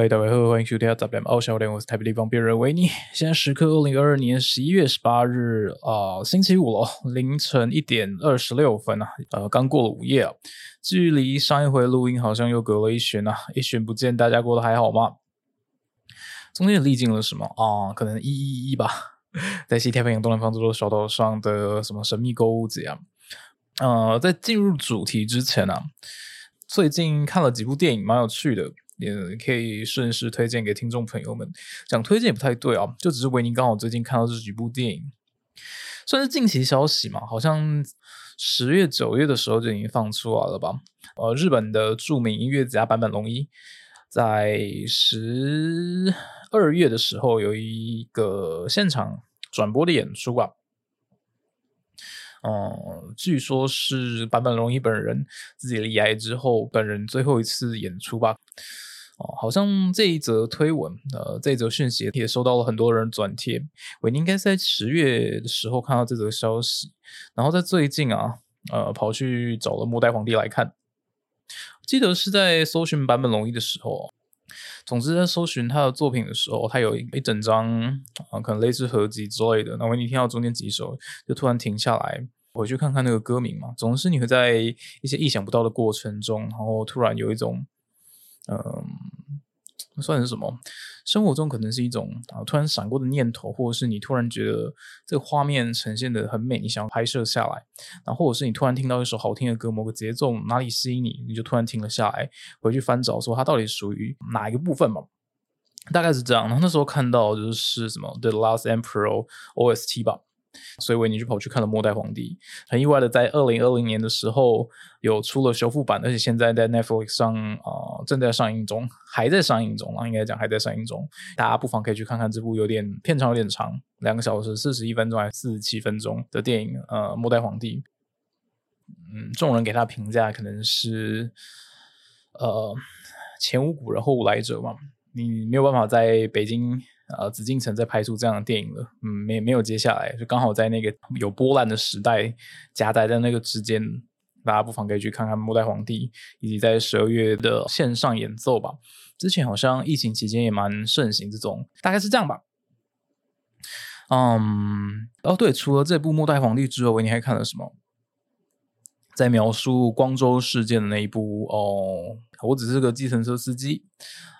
嗨，大家好，欢迎收听《杂联奥小联》，我是台北地方辩人维尼。现在时刻二零二二年十一月十八日啊，星期五了，凌晨一点二十六分啊，呃，刚过了午夜啊，距离上一回录音好像又隔了一旬啊，一旬不见，大家过得还好吗？中间历经了什么啊？可能一一一吧，在西太平洋东南方这座小岛上的什么神秘购物节啊？呃，在进入主题之前啊，最近看了几部电影，蛮有趣的。也可以顺势推荐给听众朋友们。讲推荐也不太对啊，就只是维尼刚好最近看到这几部电影，算是近期消息嘛。好像十月九月的时候就已经放出来了吧？呃，日本的著名音乐家坂本龙一在十二月的时候有一个现场转播的演出吧。嗯，据说是坂本龙一本人自己离癌之后，本人最后一次演出吧。哦，好像这一则推文，呃，这一则讯息也收到了很多人转贴。我应该在十月的时候看到这则消息，然后在最近啊，呃，跑去找了末代皇帝来看。记得是在搜寻版本龙一的时候，总之在搜寻他的作品的时候，他有一整张啊，可能类似合集之类的。那我一听到中间几首，就突然停下来，回去看看那个歌名嘛。总是你会在一些意想不到的过程中，然后突然有一种。嗯，算是什么？生活中可能是一种啊，突然闪过的念头，或者是你突然觉得这个画面呈现的很美，你想要拍摄下来，然后或者是你突然听到一首好听的歌，某个节奏哪里吸引你，你就突然停了下来，回去翻找说它到底属于哪一个部分嘛？大概是这样。然后那时候看到就是什么《The Last Emperor》OST 吧。所以维尼就跑去看了《末代皇帝》，很意外的，在二零二零年的时候有出了修复版，而且现在在 Netflix 上啊正在上映中，还在上映中啊，应该讲还在上映中。大家不妨可以去看看这部有点片长有点长，两个小时四十一分钟还是四十七分钟的电影，呃，《末代皇帝》。嗯，众人给他评价可能是呃前无古人后无来者嘛，你没有办法在北京。呃，紫禁城在拍出这样的电影了，嗯，没没有接下来，就刚好在那个有波澜的时代夹带在那个之间，大家不妨可以去看看《末代皇帝》，以及在十二月的线上演奏吧。之前好像疫情期间也蛮盛行这种，大概是这样吧。嗯，哦对，除了这部《末代皇帝》之外，你还看了什么？在描述光州事件的那一部哦，我只是个计程车司机，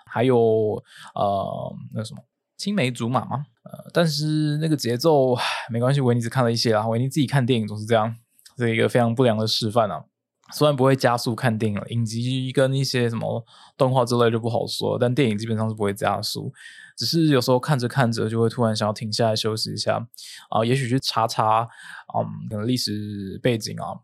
还有呃，那什么？青梅竹马吗，呃，但是那个节奏没关系，维尼只看了一些啦。维尼自己看电影总是这样，是一个非常不良的示范啊。虽然不会加速看电影，影集跟一些什么动画之类就不好说，但电影基本上是不会加速，只是有时候看着看着就会突然想要停下来休息一下啊，也许去查查，嗯，可能历史背景啊。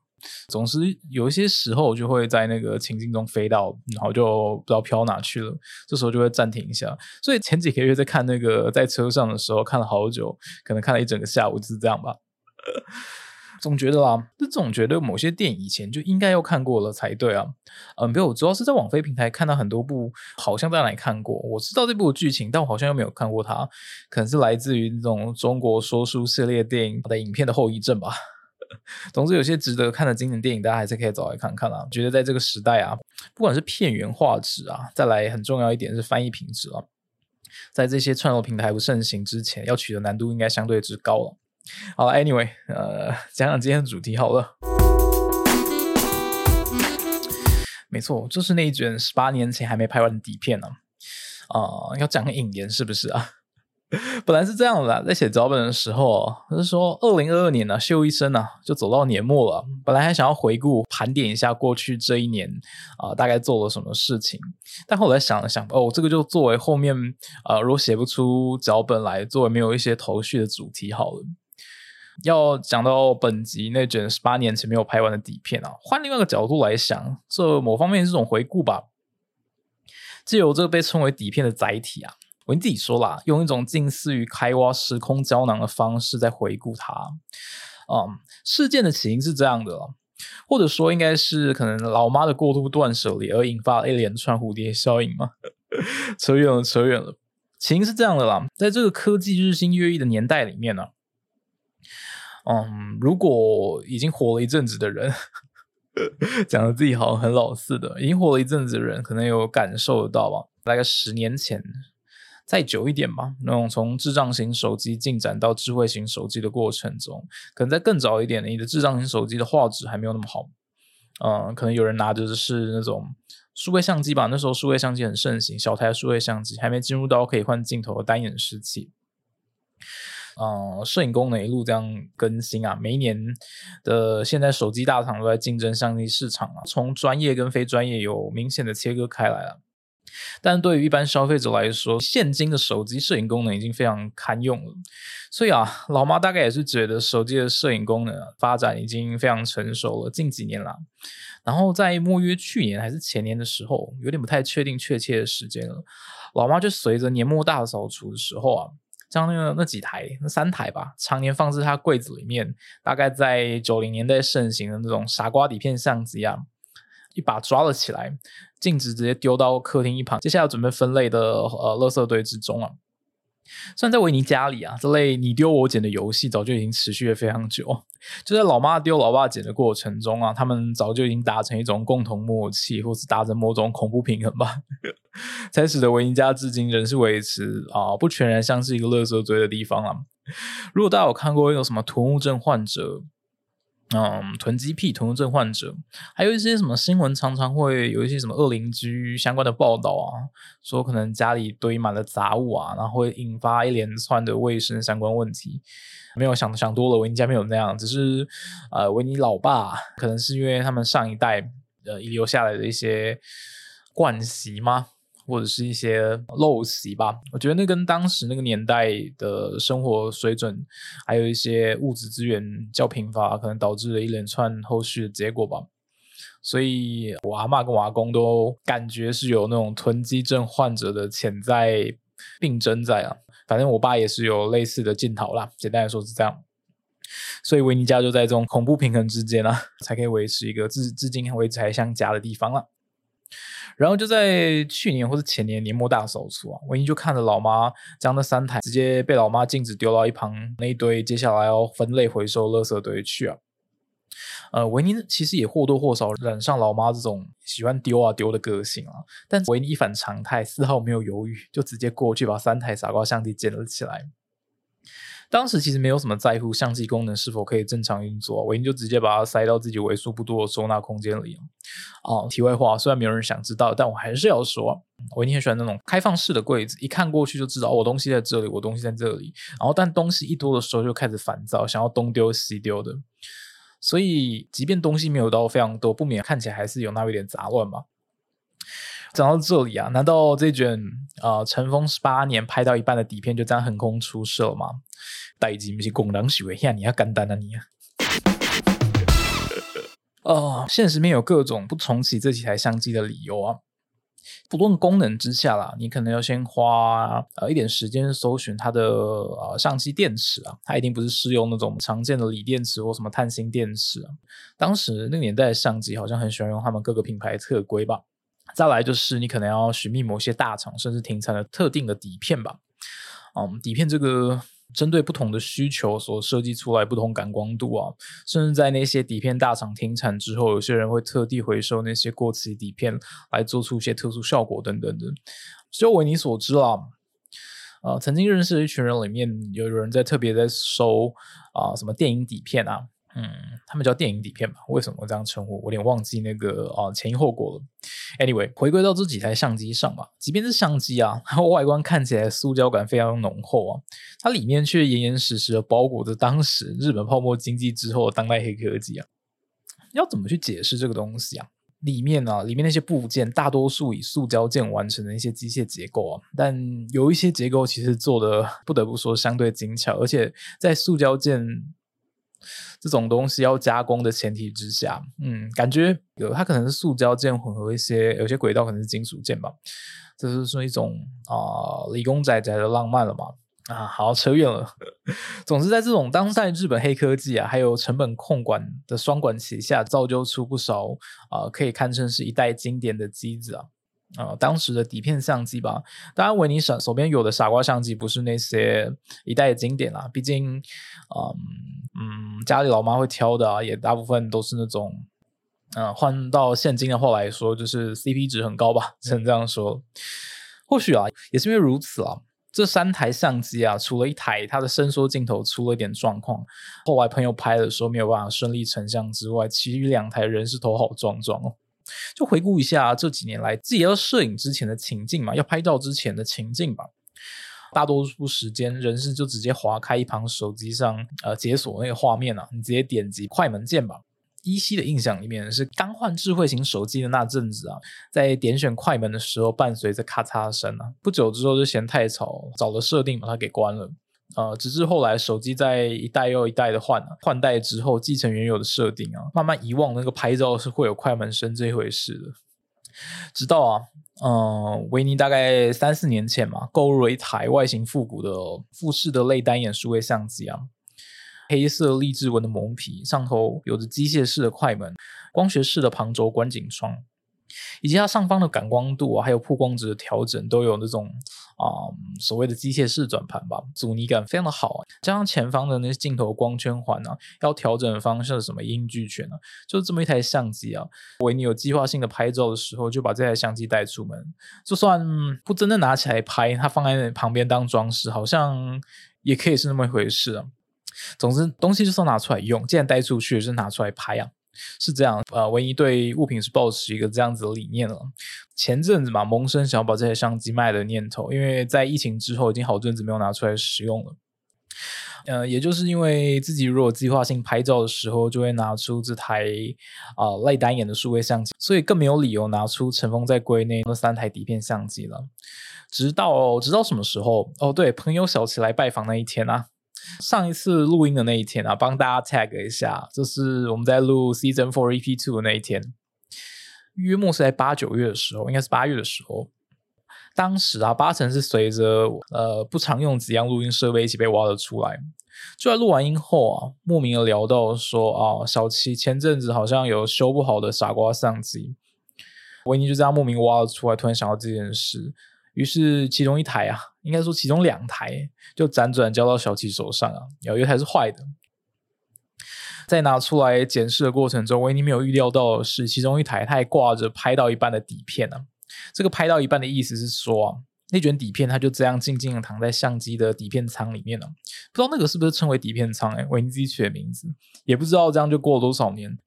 总是有一些时候就会在那个情境中飞到，然后就不知道飘哪去了。这时候就会暂停一下。所以前几个月在看那个在车上的时候，看了好久，可能看了一整个下午，就是这样吧。总觉得啦，就总觉得某些电影以前就应该要看过了才对啊。嗯，没有，主要是在网飞平台看到很多部，好像在哪里看过。我知道这部剧情，但我好像又没有看过它，可能是来自于那种中国说书系列电影的影片的后遗症吧。总之，有些值得看的经典电影，大家还是可以找来看看啊。觉得在这个时代啊，不管是片源画质啊，再来很重要一点是翻译品质啊，在这些串流平台不盛行之前，要取得难度应该相对之高了。好了，Anyway，呃，讲讲今天的主题好了。没错，就是那一卷十八年前还没拍完的底片呢。啊，要讲引言是不是啊？本来是这样的，在写脚本的时候，就是说二零二二年呢，秀一生呢就走到年末了。本来还想要回顾盘点一下过去这一年啊，大概做了什么事情。但后来想了想，哦，这个就作为后面啊，如果写不出脚本来，作为没有一些头绪的主题好了。要讲到本集那卷十八年前没有拍完的底片啊，换另外一个角度来想，这某方面是种回顾吧。借由这个被称为底片的载体啊。我跟自己说啦，用一种近似于开挖时空胶囊的方式在回顾它。嗯，事件的起因是这样的，或者说应该是可能老妈的过度断舍离而引发了一连串蝴蝶效应嘛？扯远了，扯远了。起因是这样的啦，在这个科技日新月异的年代里面呢，嗯，如果已经活了一阵子的人，讲的自己好像很老似的，已经活了一阵子的人，可能有感受得到吧。大概十年前，再久一点吧，那种从智障型手机进展到智慧型手机的过程中，可能在更早一点，你的智障型手机的画质还没有那么好。嗯，可能有人拿着的是那种数位相机吧，那时候数位相机很盛行，小台数位相机还没进入到可以换镜头的单眼时期。嗯，摄影功能一路这样更新啊，每一年的现在手机大厂都在竞争相机市场啊，从专业跟非专业有明显的切割开来了。但对于一般消费者来说，现今的手机摄影功能已经非常堪用了。所以啊，老妈大概也是觉得手机的摄影功能发展已经非常成熟了。近几年啦，然后在莫约去年还是前年的时候，有点不太确定确切的时间了。老妈就随着年末大扫除的时候啊。将那个那几台那三台吧，常年放置他柜子里面，大概在九零年代盛行的那种傻瓜底片相机啊，一把抓了起来，径直直接丢到客厅一旁，接下来准备分类的呃垃圾堆之中啊。虽然在维尼家里啊，这类你丢我捡的游戏早就已经持续了非常久。就在老妈丢老爸捡的过程中啊，他们早就已经达成一种共同默契，或是达成某种恐怖平衡吧，才使得维尼家至今仍是维持啊不全然像是一个垃圾堆的地方啊。如果大家有看过有什么囤物症患者。嗯，囤积癖、囤物症患者，还有一些什么新闻，常常会有一些什么恶邻居相关的报道啊，说可能家里堆满了杂物啊，然后会引发一连串的卫生相关问题。没有想想多了，维尼家没有那样，只是呃，维尼老爸可能是因为他们上一代呃遗留下来的一些惯习吗？或者是一些陋习吧，我觉得那跟当时那个年代的生活水准，还有一些物质资源较贫乏，可能导致了一连串后续的结果吧。所以我阿妈跟我阿公都感觉是有那种囤积症患者的潜在病症在啊。反正我爸也是有类似的镜头啦，简单来说是这样。所以维尼家就在这种恐怖平衡之间啊，才可以维持一个至至今为止还像家的地方了。然后就在去年或者前年年末大扫除啊，维尼就看着老妈将那三台直接被老妈禁止丢到一旁那一堆，接下来要分类回收垃圾堆去啊。呃，维尼其实也或多或少染上老妈这种喜欢丢啊丢的个性啊，但维尼一反常态，丝毫没有犹豫，就直接过去把三台傻瓜相机捡了起来。当时其实没有什么在乎相机功能是否可以正常运作，维尼就直接把它塞到自己为数不多的收纳空间里。哦，题外话，虽然没有人想知道，但我还是要说，我一定很喜欢那种开放式的柜子，一看过去就知道我东西在这里，我东西在这里。然后，但东西一多的时候就开始烦躁，想要东丢西丢的。所以，即便东西没有到非常多，不免看起来还是有那么一点杂乱吧。讲到这里啊，难道这卷啊尘封十八年拍到一半的底片就这样横空出世了吗？代机不是共党许为呀，你要干单啊你啊！哦，现实面有各种不重启这几台相机的理由啊。不论功能之下啦，你可能要先花呃一点时间搜寻它的呃相机电池啊，它一定不是适用那种常见的锂电池或什么碳芯电池啊。当时那个年代的相机好像很喜欢用他们各个品牌特规吧。再来就是你可能要寻觅某些大厂甚至停产的特定的底片吧。嗯，底片这个针对不同的需求所设计出来不同感光度啊，甚至在那些底片大厂停产之后，有些人会特地回收那些过期底片来做出一些特殊效果等等的。就为你所知啦，呃，曾经认识的一群人里面，有人在特别在收啊什么电影底片啊。嗯，他们叫电影底片吧？为什么这样称呼？我有点忘记那个啊前因后果了。Anyway，回归到这几台相机上吧。即便是相机啊，它外观看起来塑胶感非常浓厚啊，它里面却严严实实的包裹着当时日本泡沫经济之后的当代黑科技啊。要怎么去解释这个东西啊？里面啊，里面那些部件大多数以塑胶件完成的一些机械结构啊，但有一些结构其实做的不得不说相对精巧，而且在塑胶件。这种东西要加工的前提之下，嗯，感觉有它可能是塑胶件混合一些，有些轨道可能是金属件吧。这是说一种啊，理工仔仔的浪漫了嘛？啊，好扯远了。总之，在这种当代日本黑科技啊，还有成本控管的双管齐下，造就出不少啊，可以堪称是一代经典的机子啊。啊，当时的底片相机吧，当然维尼手手边有的傻瓜相机不是那些一代的经典啦，毕竟，嗯嗯，家里老妈会挑的啊，也大部分都是那种嗯，换到现今的话来说，就是 CP 值很高吧，只能这样说。或许啊，也是因为如此啊，这三台相机啊，除了一台它的伸缩镜头出了一点状况，后来朋友拍的时候没有办法顺利成像之外，其余两台人是头好壮壮哦。就回顾一下这几年来自己要摄影之前的情境嘛，要拍照之前的情境吧。大多数时间，人是就直接划开一旁手机上呃解锁那个画面啊，你直接点击快门键吧。依稀的印象里面是刚换智慧型手机的那阵子啊，在点选快门的时候，伴随着咔嚓声啊。不久之后就嫌太吵，找了设定把它给关了。呃，直至后来手机在一代又一代的换啊，换代之后继承原有的设定啊，慢慢遗忘那个拍照是会有快门声这回事的。直到啊，嗯，维尼大概三四年前嘛，购入了一台外形复古的富士的类单眼数位相机啊。黑色荔枝纹的蒙皮，上头有着机械式的快门，光学式的旁轴观景窗，以及它上方的感光度啊，还有曝光值的调整，都有那种啊所谓的机械式转盘吧，阻尼感非常的好啊。加上前方的那些镜头光圈环啊，要调整方向什么音俱全啊，就这么一台相机啊。维尼有计划性的拍照的时候，就把这台相机带出门，就算不真的拿起来拍，它放在旁边当装饰，好像也可以是那么一回事啊。总之，东西就是拿出来用。既然带出去，是拿出来拍啊，是这样。呃，唯一对物品是抱持一个这样子的理念了。前阵子嘛，萌生想要把这台相机卖的念头，因为在疫情之后，已经好阵子没有拿出来使用了。呃，也就是因为自己如果计划性拍照的时候，就会拿出这台啊赖单眼的数位相机，所以更没有理由拿出尘封在柜内那三台底片相机了。直到直到什么时候？哦，对，朋友小齐来拜访那一天啊。上一次录音的那一天啊，帮大家 tag 一下，就是我们在录 season four EP two 的那一天，约莫是在八九月的时候，应该是八月的时候。当时啊，八成是随着呃不常用几样录音设备一起被挖了出来。就在录完音后啊，莫名的聊到说啊，小七前阵子好像有修不好的傻瓜相机，维尼就这样莫名挖了出来，突然想到这件事。于是，其中一台啊，应该说其中两台，就辗转交到小七手上啊。有一台是坏的，在拿出来检视的过程中，维尼没有预料到是其中一台，它还挂着拍到一半的底片呢。这个拍到一半的意思是说，那卷底片它就这样静静的躺在相机的底片仓里面了。不知道那个是不是称为底片仓？哎，维尼自己取的名字，也不知道这样就过了多少年。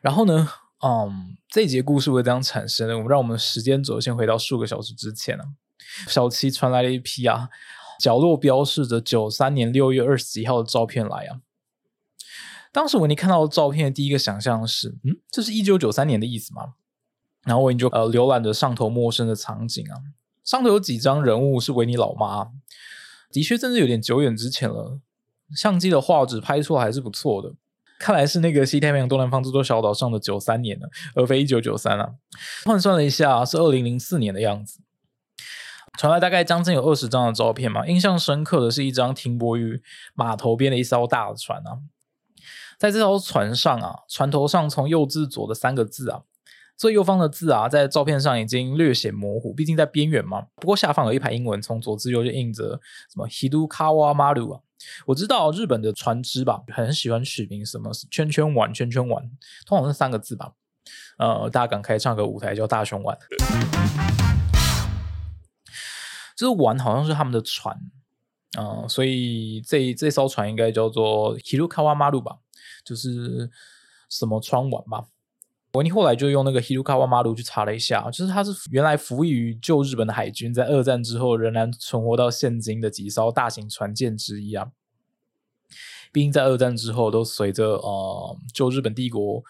然后呢？嗯，这一节故事会这样产生的。我们让我们时间轴先回到数个小时之前啊，小七传来了一批啊，角落标示着九三年六月二十几号的照片来啊。当时维尼看到照片的第一个想象是，嗯，这是一九九三年的意思吗？然后维尼就呃浏览着上头陌生的场景啊，上头有几张人物是维尼老妈，的确，真是有点久远之前了。相机的画质拍出来还是不错的。看来是那个西太平洋东南方这座小岛上的九三年了，而非一九九三啊。换算了一下，是二零零四年的样子。传来大概将近有二十张的照片嘛。印象深刻的是一张停泊于码头边的一艘大船啊。在这艘船上啊，船头上从右至左的三个字啊，最右方的字啊，在照片上已经略显模糊，毕竟在边缘嘛。不过下方有一排英文，从左至右就印着什么 Hidukawa Maru 啊。我知道日本的船只吧，很喜欢取名，什么圈圈丸、圈圈丸，通常是三个字吧。呃，大家敢开唱个舞台叫大熊丸，这个丸好像是他们的船，嗯，所以这这艘船应该叫做 Hirukawa Maru 吧，就是什么川丸吧。维尼后来就用那个 Hirukawa Maru 去查了一下，就是它是原来服役于旧日本的海军，在二战之后仍然存活到现今的几艘大型船舰之一啊。毕竟在二战之后都随着呃旧日本帝国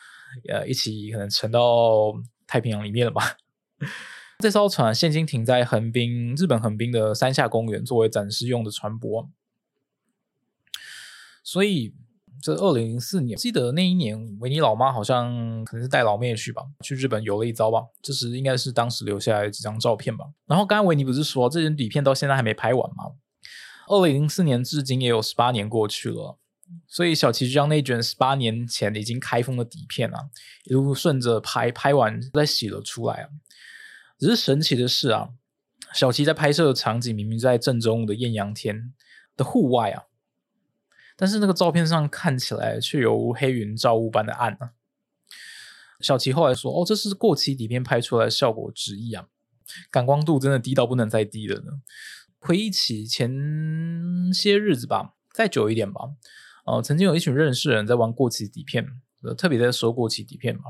呃一起可能沉到太平洋里面了吧。这艘船现今停在横滨日本横滨的山下公园，作为展示用的船舶。所以。这二零零四年，记得那一年，维尼老妈好像可能是带老妹去吧，去日本游了一遭吧。这是应该是当时留下来的几张照片吧。然后刚刚维尼不是说这张底片到现在还没拍完吗？二零零四年至今也有十八年过去了，所以小齐就将那卷十八年前已经开封的底片啊，一路顺着拍，拍完再洗了出来啊。只是神奇的是啊，小齐在拍摄的场景明明在正中午的艳阳天的户外啊。但是那个照片上看起来却犹如黑云罩雾般的暗啊！小齐后来说：“哦，这是过期底片拍出来效果之一啊，感光度真的低到不能再低了呢。”回忆起前些日子吧，再久一点吧，呃，曾经有一群认识人在玩过期底片，特别在说过期底片嘛。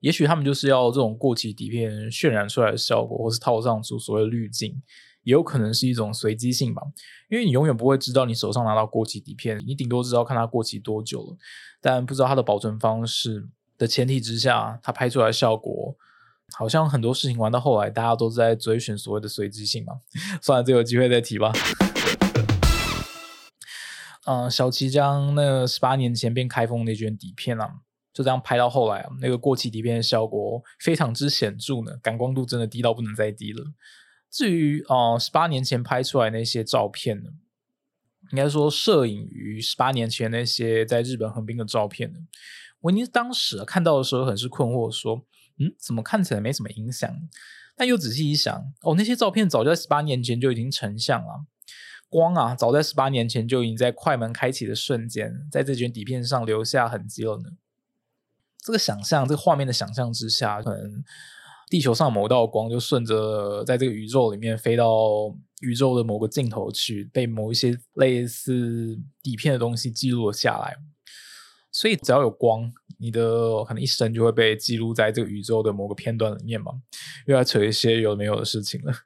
也许他们就是要这种过期底片渲染出来的效果，或是套上出所谓滤镜，也有可能是一种随机性吧。因为你永远不会知道你手上拿到过期底片，你顶多知道看它过期多久了，但不知道它的保存方式的前提之下，它拍出来的效果，好像很多事情玩到后来，大家都在追寻所谓的随机性嘛。算了，这有机会再提吧。嗯，小齐将那十八年前变开封那卷底片啊。就这样拍到后来啊，那个过期底片的效果非常之显著呢，感光度真的低到不能再低了。至于哦，十八年前拍出来那些照片呢，应该说摄影于十八年前那些在日本横滨的照片呢，维尼当时看到的时候很是困惑，说：“嗯，怎么看起来没什么影响？”但又仔细一想，哦，那些照片早就在十八年前就已经成像了，光啊，早在十八年前就已经在快门开启的瞬间，在这卷底片上留下痕迹了呢。这个想象，这个画面的想象之下，可能地球上某道光就顺着在这个宇宙里面飞到宇宙的某个尽头去，被某一些类似底片的东西记录了下来。所以只要有光，你的可能一生就会被记录在这个宇宙的某个片段里面嘛。又要扯一些有没有的事情了。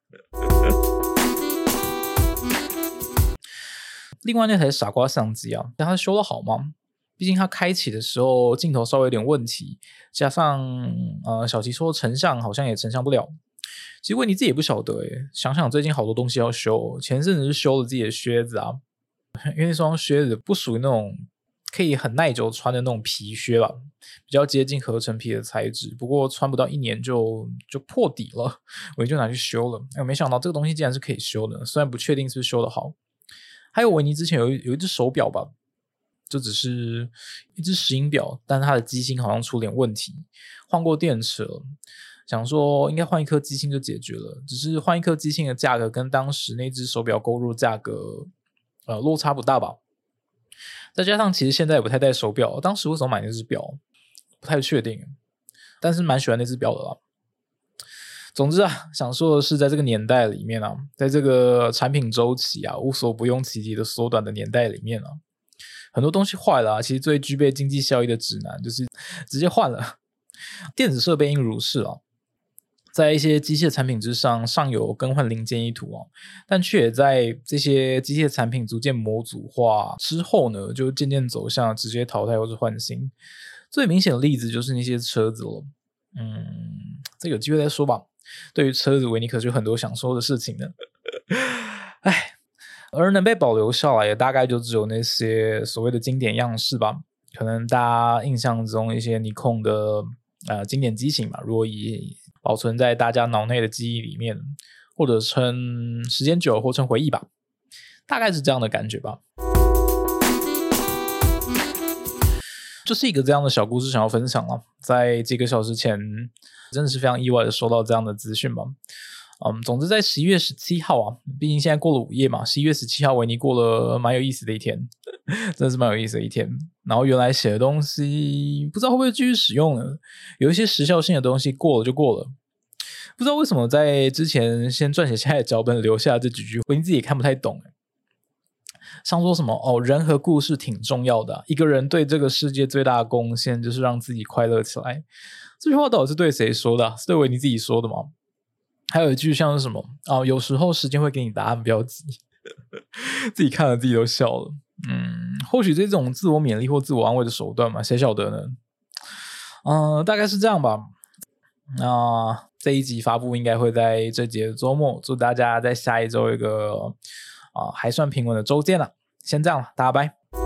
另外那台傻瓜相机啊，但它修的好吗？毕竟它开启的时候镜头稍微有点问题，加上呃小齐说成像好像也成像不了。其实问题自己也不晓得诶，想想最近好多东西要修，前阵子是修了自己的靴子啊，因为那双靴子不属于那种可以很耐久穿的那种皮靴吧，比较接近合成皮的材质，不过穿不到一年就就破底了，我就拿去修了。哎，没想到这个东西竟然是可以修的，虽然不确定是不是修的好。还有维尼之前有有一只手表吧。就只是一只石英表，但它的机芯好像出点问题，换过电池了，想说应该换一颗机芯就解决了。只是换一颗机芯的价格跟当时那只手表购入价格，呃，落差不大吧？再加上其实现在也不太戴手表，当时为什么买那只表，不太确定，但是蛮喜欢那只表的啦。总之啊，想说的是，在这个年代里面啊，在这个产品周期啊无所不用其极的缩短的年代里面啊。很多东西坏了啊，其实最具备经济效益的指南就是直接换了。电子设备应如是啊，在一些机械产品之上尚有更换零件意图啊，但却也在这些机械产品逐渐模组化之后呢，就渐渐走向直接淘汰或者换新。最明显的例子就是那些车子了。嗯，这有机会再说吧。对于车子，维尼可是有很多想说的事情呢。哎。而能被保留下来也，大概就只有那些所谓的经典样式吧。可能大家印象中一些尼控的呃经典机型嘛，如果以保存在大家脑内的记忆里面，或者称时间久或称回忆吧，大概是这样的感觉吧。就是一个这样的小故事，想要分享了。在几个小时前，真的是非常意外的收到这样的资讯吧。嗯，总之在十一月十七号啊，毕竟现在过了午夜嘛，十一月十七号维尼过了蛮有意思的一天，真的是蛮有意思的一天。然后原来写的东西不知道会不会继续使用呢？有一些时效性的东西过了就过了，不知道为什么在之前先撰写下来脚本留下这几句，维尼自己看不太懂。像说什么哦，人和故事挺重要的，一个人对这个世界最大的贡献就是让自己快乐起来。这句话到底是对谁说的？是对维尼自己说的吗？还有一句像是什么啊？有时候时间会给你答案，不要急。自己看了自己都笑了。嗯，或许这种自我勉励或自我安慰的手段嘛，谁晓得呢？嗯，大概是这样吧。那这一集发布应该会在这节周末。祝大家在下一周一个啊还算平稳的周见了。先这样了，大家拜。